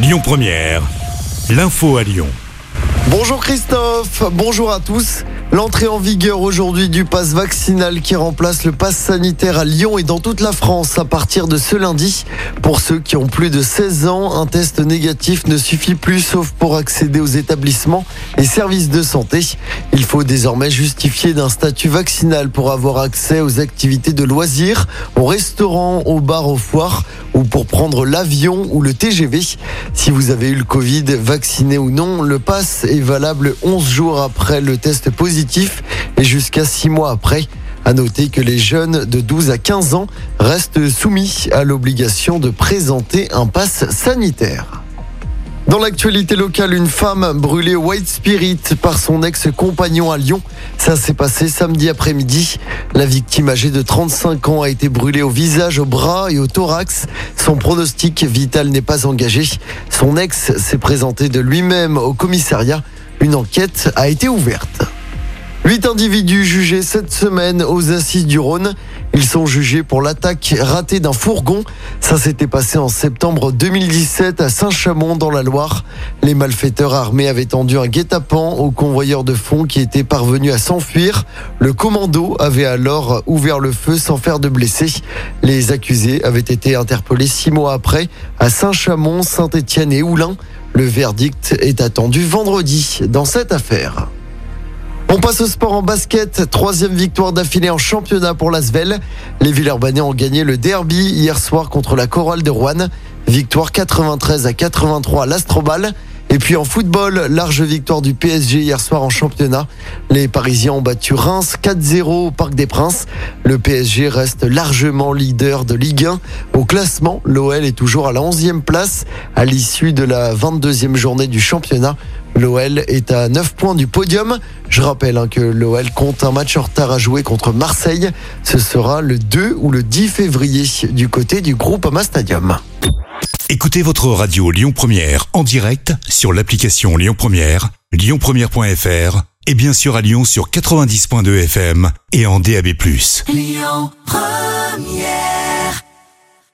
Lyon Première, l'info à Lyon. Bonjour Christophe, bonjour à tous. L'entrée en vigueur aujourd'hui du pass vaccinal qui remplace le pass sanitaire à Lyon et dans toute la France à partir de ce lundi. Pour ceux qui ont plus de 16 ans, un test négatif ne suffit plus sauf pour accéder aux établissements et services de santé. Il faut désormais justifier d'un statut vaccinal pour avoir accès aux activités de loisirs, aux restaurants, aux bars, aux foires ou pour prendre l'avion ou le TGV. Si vous avez eu le Covid, vacciné ou non, le pass est valable 11 jours après le test positif et jusqu'à 6 mois après. À noter que les jeunes de 12 à 15 ans restent soumis à l'obligation de présenter un pass sanitaire. Dans l'actualité locale, une femme brûlée au White Spirit par son ex-compagnon à Lyon. Ça s'est passé samedi après-midi. La victime âgée de 35 ans a été brûlée au visage, au bras et au thorax. Son pronostic vital n'est pas engagé. Son ex s'est présenté de lui-même au commissariat. Une enquête a été ouverte. Huit individus jugés cette semaine aux assises du Rhône. Ils sont jugés pour l'attaque ratée d'un fourgon. Ça s'était passé en septembre 2017 à Saint-Chamond dans la Loire. Les malfaiteurs armés avaient tendu un guet-apens au convoyeur de fonds qui était parvenu à s'enfuir. Le commando avait alors ouvert le feu sans faire de blessés. Les accusés avaient été interpellés six mois après à Saint-Chamond, Saint-Étienne et Oulin. Le verdict est attendu vendredi dans cette affaire. On passe au sport en basket. Troisième victoire d'affilée en championnat pour l'Asvel. Les Villeurbanais ont gagné le derby hier soir contre la Chorale de Rouen. Victoire 93 à 83 à l'Astrobal. Et puis en football, large victoire du PSG hier soir en championnat. Les Parisiens ont battu Reims 4-0 au Parc des Princes. Le PSG reste largement leader de Ligue 1. Au classement, l'OL est toujours à la 11e place à l'issue de la 22e journée du championnat. L'OL est à 9 points du podium. Je rappelle hein, que l'OL compte un match en retard à jouer contre Marseille. Ce sera le 2 ou le 10 février du côté du groupe Ama Stadium. Écoutez votre radio Lyon Première en direct sur l'application Lyon Première, lyonpremière.fr et bien sûr à Lyon sur 90.2 FM et en DAB+. Lyon Première